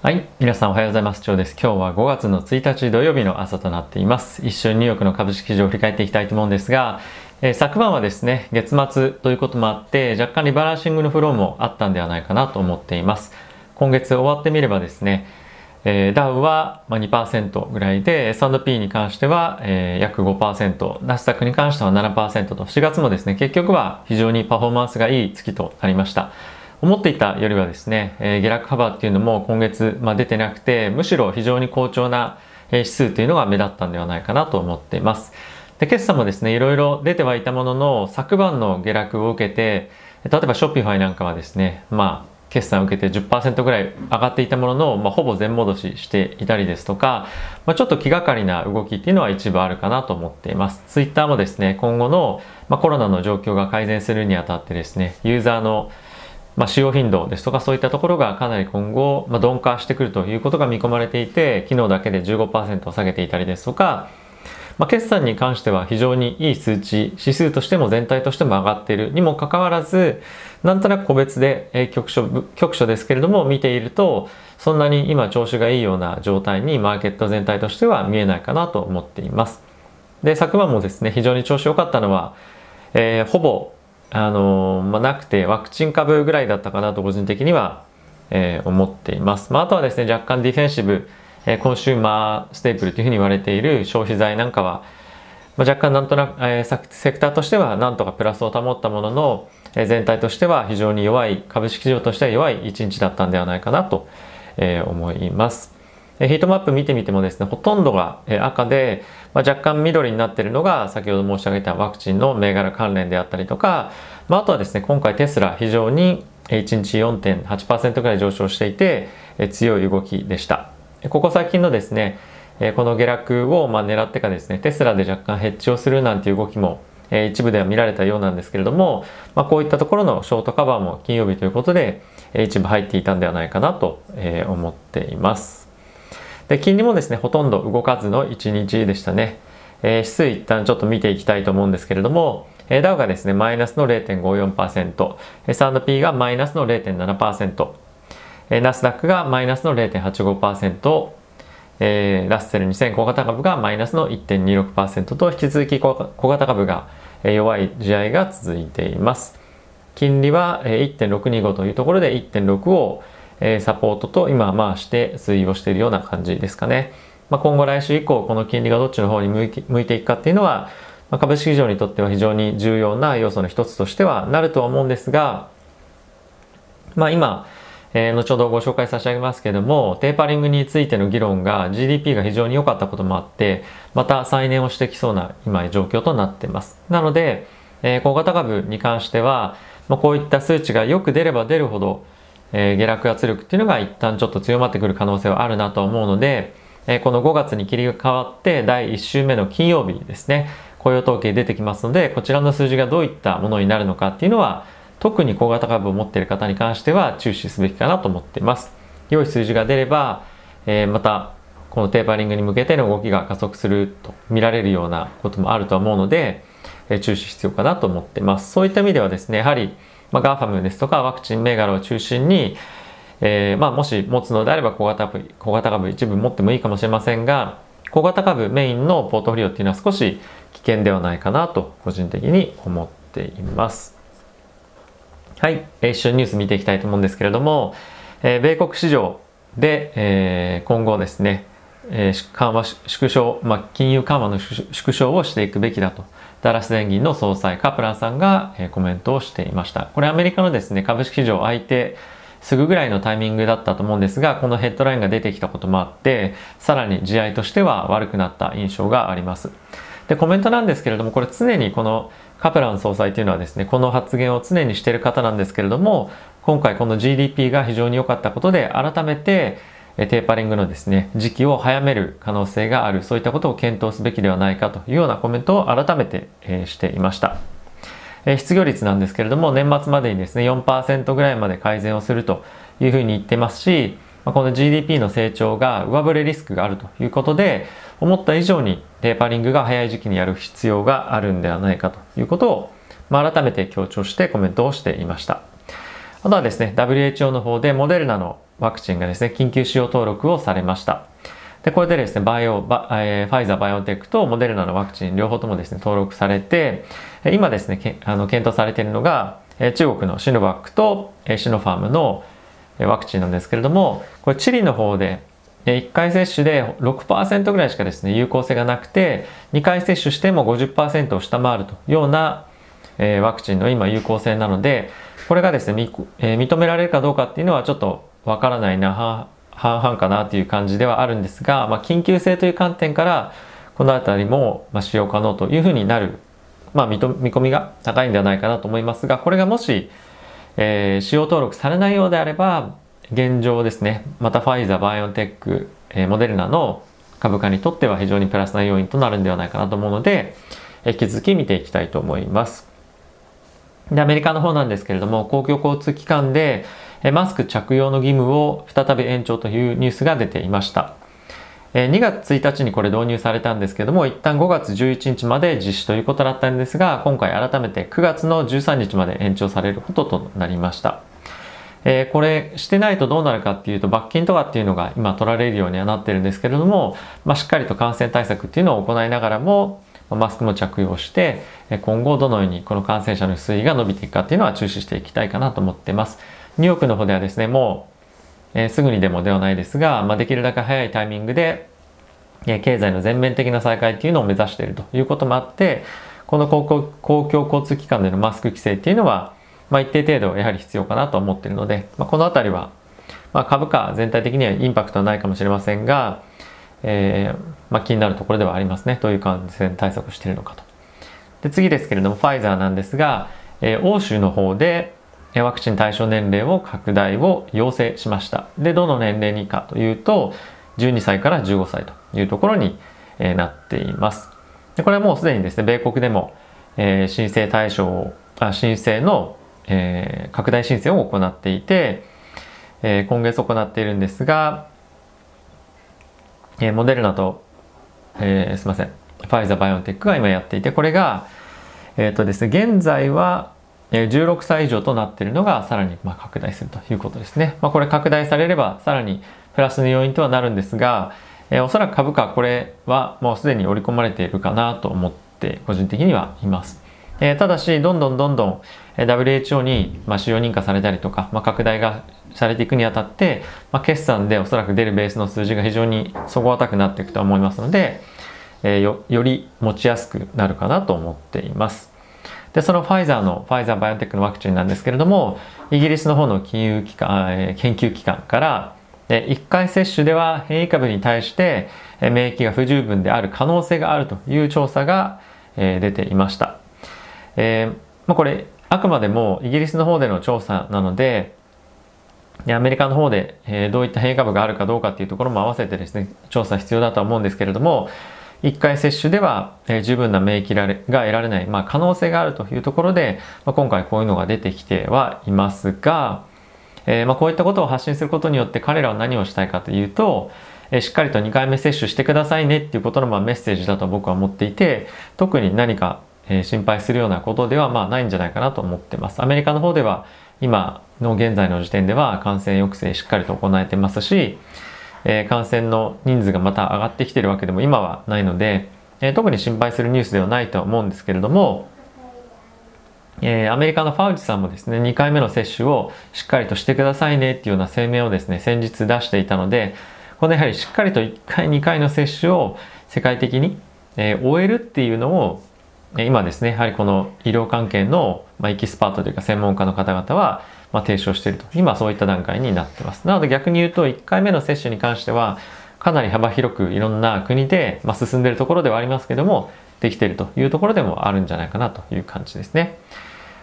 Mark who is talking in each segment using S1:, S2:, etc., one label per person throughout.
S1: はい。皆さんおはようございます。長です。今日は5月の1日土曜日の朝となっています。一緒にニューヨークの株式市場を振り返っていきたいと思うんですが、えー、昨晩はですね、月末ということもあって、若干リバランシングのフローもあったんではないかなと思っています。今月終わってみればですね、えー、ダウは2%ぐらいで、S&P に関しては、えー、約5%、ナスダックに関しては7%と、4月もですね、結局は非常にパフォーマンスがいい月となりました。思っていたよりはですね、え、下落幅っていうのも今月、まあ、出てなくて、むしろ非常に好調な指数というのが目立ったんではないかなと思っています。で、決算もですね、いろいろ出てはいたものの、昨晩の下落を受けて、例えばショッピファイなんかはですね、まあ、決算を受けて10%ぐらい上がっていたものの、まあ、ほぼ全戻ししていたりですとか、まあ、ちょっと気がかりな動きっていうのは一部あるかなと思っています。ツイッターもですね、今後の、まあ、コロナの状況が改善するにあたってですね、ユーザーのまあ、使用頻度ですとかそういったところがかなり今後、まあ、鈍化してくるということが見込まれていて昨日だけで15%を下げていたりですとか、まあ、決算に関しては非常にいい数値指数としても全体としても上がっているにもかかわらずなんとなく個別で局所局所ですけれども見ているとそんなに今調子がいいような状態にマーケット全体としては見えないかなと思っています。で昨晩もですね非常に調子良かったのは、えー、ほぼあのまあ、なくてワクチン株ぐらいだったかなと個人的には、えー、思っています。まあ、あとはですね若干ディフェンシブ、えー、コンシューマーステープルというふうに言われている消費財なんかは、まあ、若干なんとなく、えー、セクターとしてはなんとかプラスを保ったものの、えー、全体としては非常に弱い株式市場としては弱い一日だったんではないかなと、えー、思います。ヒートマップ見てみてもですね、ほとんどが赤で、まあ、若干緑になっているのが先ほど申し上げたワクチンの銘柄関連であったりとか、まあ、あとはですね、今回テスラ非常に1日4.8%ぐらい上昇していて、強い動きでした。ここ最近のですね、この下落をま狙ってかですね、テスラで若干ヘッジをするなんていう動きも一部では見られたようなんですけれども、まあ、こういったところのショートカバーも金曜日ということで一部入っていたんではないかなと思っています。で、金利もですね、ほとんど動かずの1日でしたね。えー、指数一旦ちょっと見ていきたいと思うんですけれども、ダウがですね、マイナスの0.54%、S&P がマイナスの0.7%、えー、ナスダックがマイナスの0.85%、えー、ラッセル2000小型株がマイナスの1.26%と引き続き小型株が弱い試合が続いています。金利は1.625というところで1.6をえサポートと今まあして推移をしているような感じですかね。まあ、今後来週以降この金利がどっちの方に向いて向いていくかっていうのは、まあ、株式市場にとっては非常に重要な要素の一つとしてはなるとは思うんですが、まあ、今、えー、後ほどご紹介差し上げますけれどもテーパリングについての議論が GDP が非常に良かったこともあってまた再燃をしてきそうな今状況となっています。なので、えー、小型株に関しては、まあ、こういった数値がよく出れば出るほどえー、下落圧力っていうのが一旦ちょっと強まってくる可能性はあるなと思うので、えー、この5月に切り替わって第1週目の金曜日ですね、雇用統計出てきますので、こちらの数字がどういったものになるのかっていうのは、特に小型株を持っている方に関しては注視すべきかなと思っています。良い数字が出れば、えー、またこのテーパリングに向けての動きが加速すると見られるようなこともあると思うので、え注視必要かなと思ってます。そういった意味ではですね、やはりまあ、 GAFAM ですとかワクチン銘柄を中心に、えー、まあ、もし持つのであれば小型株小型株一部持ってもいいかもしれませんが小型株メインのポートフリオっていうのは少し危険ではないかなと個人的に思っています。はい、一緒にニュース見ていきたいと思うんですけれども、えー、米国市場で、えー、今後ですね、えー、緩和縮小、まあ、金融緩和の縮小をしていくべきだとダラス電銀の総裁カプランさんが、えコメントをしていました。これアメリカのですね、株式市場相手すぐぐらいのタイミングだったと思うんですが、このヘッドラインが出てきたこともあって、さらに試合いとしては悪くなった印象があります。で、コメントなんですけれども、これ常にこのカプラン総裁というのはですね、この発言を常にしている方なんですけれども、今回この GDP が非常に良かったことで、改めてテーパリングのですね、時期を早める可能性がある、そういったことを検討すべきではないかというようなコメントを改めて、えしていました。え失業率なんですけれども、年末までにですね、4%ぐらいまで改善をするというふうに言ってますし、この GDP の成長が上振れリスクがあるということで、思った以上にテーパリングが早い時期にやる必要があるんではないかということを、まあ、改めて強調してコメントをしていました。あとはですね、WHO の方でモデルナのワクチンがですね、緊急使用登録をされました。で、これでですね、バイオ、バえー、ファイザー、バイオンテックとモデルナのワクチン両方ともですね、登録されて、今ですね、けあの検討されているのが、中国のシノバックとシノファームのワクチンなんですけれども、これチリの方で1回接種で6%ぐらいしかですね、有効性がなくて、2回接種しても50%を下回るというようなワクチンの今有効性なので、これがですね、認められるかどうかっていうのはちょっとわからないな、半々かなという感じではあるんですが、まあ、緊急性という観点から、この辺りも使用可能というふうになる、まあ、見込みが高いんではないかなと思いますが、これがもし、えー、使用登録されないようであれば、現状ですね、またファイザー、バイオンテック、えー、モデルナの株価にとっては非常にプラスな要因となるんではないかなと思うので、引き続き見ていきたいと思います。で、アメリカの方なんですけれども、公共交通機関でマスク着用の義務を再び延長というニュースが出ていました。2月1日にこれ導入されたんですけども、一旦5月11日まで実施ということだったんですが、今回改めて9月の13日まで延長されることとなりました。えー、これしてないとどうなるかっていうと罰金とかっていうのが今取られるようにはなってるんですけれども、まあ、しっかりと感染対策っていうのを行いながらもマスクも着用して今後どのようにこの感染者の推移が伸びていくかっていうのは注視していきたいかなと思ってます。ニューヨークの方ではですねもう、えー、すぐにでもではないですが、まあ、できるだけ早いタイミングで、えー、経済の全面的な再開っていうのを目指しているということもあってこの公共公共交通機関でのマスク規制っていうのはまあ、一定程度やはり必要かなと思っているので、まあ、この辺りは、まあ、株価全体的にはインパクトはないかもしれませんが、えーまあ、気になるところではありますねどういう感染対策をしているのかと。で次ですけれどもファイザーなんですが、えー、欧州の方でワクチン対象年齢を拡大を要請しました。でどの年齢にかというと12歳から15歳というところに、えー、なっています。でこれはもうすでにですね米国でも、えー、申請対象あ申請のえー、拡大申請を行っていて、えー、今月行っているんですが、えー、モデルナと、えー、すみません、ファイザーバイオンテックが今やっていて、これが、えっ、ー、とですね、現在は16歳以上となっているのがさらにまあ拡大するということですね。まあ、これ拡大されればさらにプラスの要因とはなるんですが、え、おそらく株価これはもうすでに織り込まれているかなと思って個人的にはいます。え、ただしどんどんどんどん WHO に、まあ、使用認可されたりとか、まあ、拡大がされていくにあたって、まあ、決算でおそらく出るベースの数字が非常に底堅くなっていくと思いますので、え、よより持ちやすくなるかなと思っています。で、そのファイザーの、ファイザーバイオテックのワクチンなんですけれども、イギリスの方の金融機関、え、研究機関から、1回接種では変異株に対して免疫が不十分である可能性があるという調査が出ていました。えま、これあくまでもイギリスの方での調査なので、アメリカの方で、えどういった変異株があるかどうかっていうところも合わせてですね、調査必要だとは思うんですけれども、1回接種では、え十分な免疫が得られない、まあ、可能性があるというところで、まあ、今回こういうのが出てきてはいますが、えー、まあこういったことを発信することによって彼らは何をしたいかというと、えしっかりと2回目接種してくださいねっていうことのまあメッセージだと僕は思っていて特に何かえ心配するようなことではまあないんじゃないかなと思ってます。アメリカの方では今の現在の時点では感染抑制しっかりと行えてますし、え感染の人数がまた上がってきてるわけでも今はないので、え特に心配するニュースではないとは思うんですけれども、えー、アメリカのファウチさんもですね、2回目の接種をしっかりとしてくださいねっていうような声明をですね、先日出していたので、このやはりしっかりと1回、2回の接種を世界的に、えー、終えるっていうのを今ですねやはりこの医療関係の、まエキスパートというか専門家の方々は、まあ提唱していると今そういった段階になってますなので逆に言うと1回目の接種に関してはかなり幅広くいろんな国で、まあ進んでいるところではありますけどもできているというところでもあるんじゃないかなという感じですね。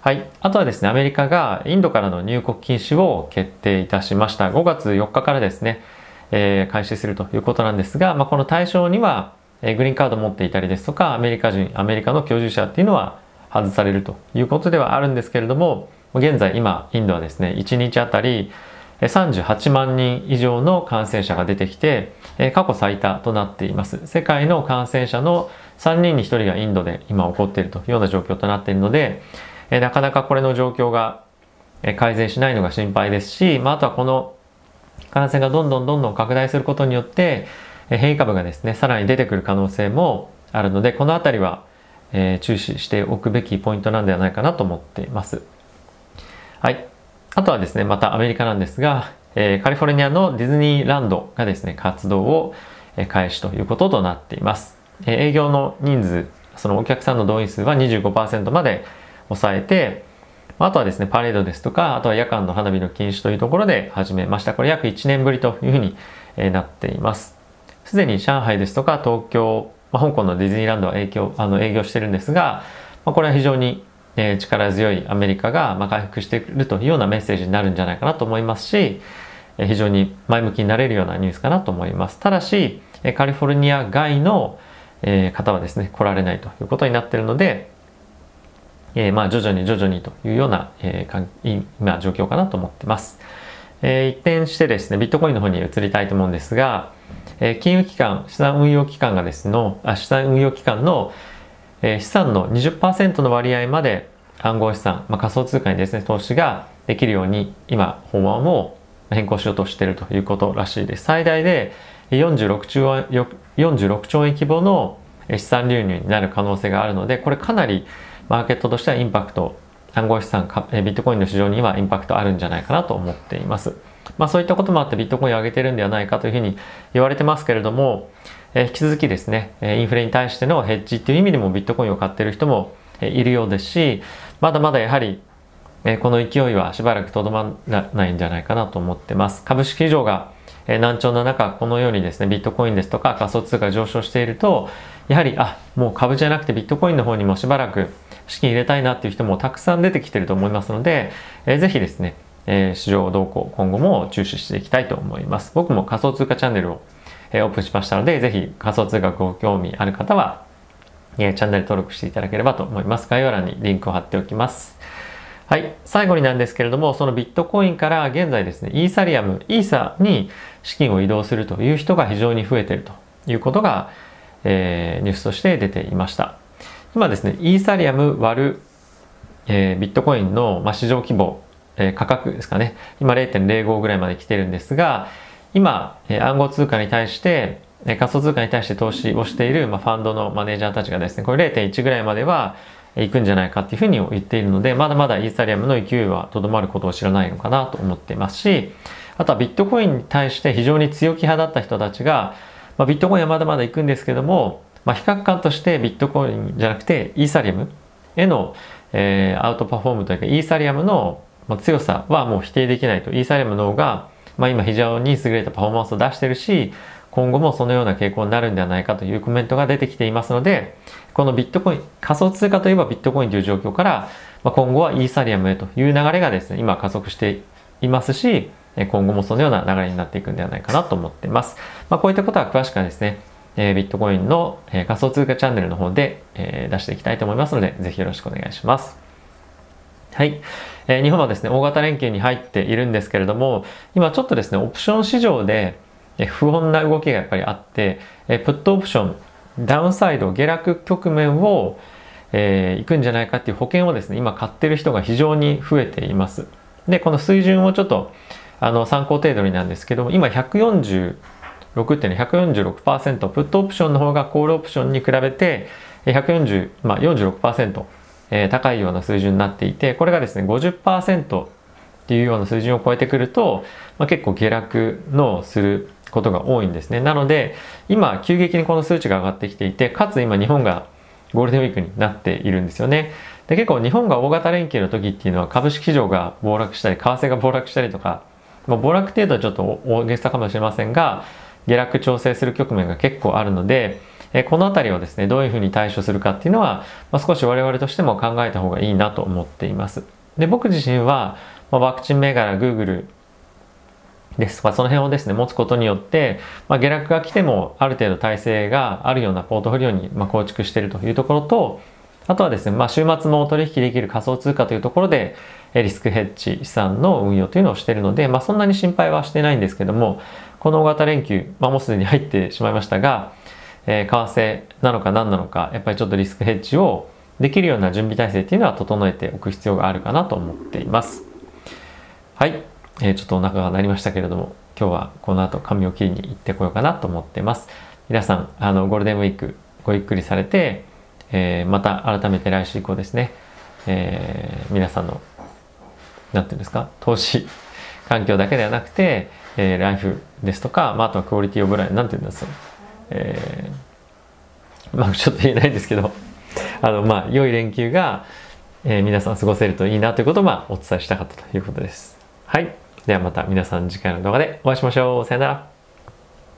S1: はい。あとはですね、アメリカがインドからの入国禁止を決定いたしました。5月4日からですね、えー、開始するということなんですが、まあ、この対象には、えグリーンカード持っていたりですとかアメリカ人アメリカの居住者っていうのは外されるということではあるんですけれども現在今インドはですね1日あたり38万人以上の感染者が出てきて過去最多となっています。世界の感染者の3人に1人がインドで今起こっているというような状況となっているのでなかなかこれの状況が改善しないのが心配ですし、まあ、あとはこの感染がどんどんどんどん拡大することによって変異株がですねさらに出てくる可能性もあるのでこの辺りは、注視しておくべきポイントなんではないかなと思っています。はいあとはですねまたアメリカなんですが、えー、カリフォルニアのディズニーランドがですね活動を開始ということとなっています、えー、営業の人数そのお客さんの動員数は25%まで抑えてあとはですね、パレードですとか、あとは夜間の花火の禁止というところで始めました。これ約1年ぶりというふうになっています。すでに上海ですとか東京、まあ、香港のディズニーランドは影響あの営業してるんですが、まあ、これは非常に、えー、力強いアメリカが、まあ、回復しているというようなメッセージになるんじゃないかなと思いますし、えー、非常に前向きになれるようなニュースかなと思います。ただし、え、カリフォルニア外の、え、方はですね、来られないということになっているので、え、まあ徐々に徐々にというような、えー、今状況かなと思ってます。えー、一転してですね、ビットコインの方に移りたいと思うんですが、えー、金融機関、資産運用機関がですの、あ資産運用機関の、え、資産の20%の割合まで暗号資産、まあ、仮想通貨にですね、投資ができるように今、法案を変更しようとしているということらしいです。最大で46兆円 ,46 兆円規模の資産流入になる可能性があるので、これかなりマーケットとしてはインパクト、暗号資産、ビットコインの市場にはインパクトあるんじゃないかなと思っています。まあそういったこともあってビットコインを上げてるんではないかというふうに言われてますけれども、え引き続きですね、インフレに対してのヘッジっていう意味でもビットコインを買ってる人もいるようですし、まだまだやはりえこの勢いはしばらくとどまらないんじゃないかなと思ってます。株式市場がえ難聴の中、このようにですね、ビットコインですとか仮想通貨上昇していると、やはり、あ、もう株じゃなくてビットコインの方にもしばらく資金入れたいなっていう人もたくさん出てきてると思いますので、えー、ぜひですね、え、市場動向今後も注視していきたいと思います。僕も仮想通貨チャンネルを、え、オープンしましたので、ぜひ仮想通貨ご興味ある方は、えー、チャンネル登録していただければと思います。概要欄にリンクを貼っておきます。はい。最後になんですけれども、そのビットコインから現在ですね、イーサリアム、イーサに資金を移動するという人が非常に増えているということが、えー、ニュースとして出ていました。今ですね、イーサリアム割る、えー、ビットコインの、まあ、市場規模、えー、価格ですかね、今0.05ぐらいまで来てるんですが、今、えー、暗号通貨に対して、仮想通貨に対して投資をしている、ま、ファンドのマネージャーたちがですね、これ0.1ぐらいまでは行くんじゃないかっていうふうに言っているので、まだまだイーサリアムの勢いはとどまることを知らないのかなと思っていますし、あとはビットコインに対して非常に強気派だった人たちが、まあ、ビットコインはまだまだ行くんですけども、まあ、比較感としてビットコインじゃなくてイーサリアムへの、えー、アウトパフォームというかイーサリアムの強さはもう否定できないと。イーサリアムの方が、まあ、今非常に優れたパフォーマンスを出してるし今後もそのような傾向になるんではないかというコメントが出てきていますのでこのビットコイン仮想通貨といえばビットコインという状況から、まあ、今後はイーサリアムへという流れがですね今加速していますし今後もそのような流れになっていくんではないかなと思っています。まあ、こういったことは詳しくはですね、えー、ビットコインの、えー、仮想通貨チャンネルの方で、えー、出していきたいと思いますので、ぜひよろしくお願いします。はい。えー、日本はですね、大型連休に入っているんですけれども、今ちょっとですね、オプション市場で、不穏な動きがやっぱりあって、え、プットオプション、ダウンサイド、下落局面を、えー、行くんじゃないかっていう保険をですね、今買ってる人が非常に増えています。で、この水準をちょっと、あの、参考程度になんですけども、今140、6ってね、146%、プットオプションの方がコールオプションに比べて、140、まあ46%、えー、高いような水準になっていて、これがですね、50%っていうような水準を超えてくると、まあ、結構下落のすることが多いんですね。なので、今、急激にこの数値が上がってきていて、かつ今日本がゴールデンウィークになっているんですよね。で結構日本が大型連休の時っていうのは株式市場が暴落したり、為替が暴落したりとか、まあ、暴落程度はちょっと大げさかもしれませんが、下落調整する局面が結構あるので、えこの辺りをですね、どういうふうに対処するかっていうのは、まあ、少し我々としても考えた方がいいなと思っています。で、僕自身は、まあ、ワクチン銘柄 Google ですとか、その辺をですね、持つことによって、まあ、下落が来てもある程度体制があるようなポートフォリオに、ま構築しているというところと、あとはですね、まあ、週末も取引できる仮想通貨というところで、リスクヘッジ資産の運用というのをしているので、まあ、そんなに心配はしてないんですけども、この大型連休、まあ、もうすでに入ってしまいましたが、えー、為替なのか何なのか、やっぱりちょっとリスクヘッジをできるような準備体制っていうのは整えておく必要があるかなと思っています。はい。えー、ちょっとお腹が鳴りましたけれども今日はこの後髪を切りに行ってこようかなと思ってます皆さんあのゴールデンウィークごゆっくりされて、えー、また改めて来週以降ですね、えー、皆さんの何て言うんですか投資環境だけではなくて、えー、ライフですとか、まあ、あとはクオリティオブライン何て言うんですか、えー、まあちょっと言えないですけどあのまあ良い連休が、えー、皆さん過ごせるといいなということをまあお伝えしたかったということですはいではまた皆さん次回の動画でお会いしましょう。さよなら。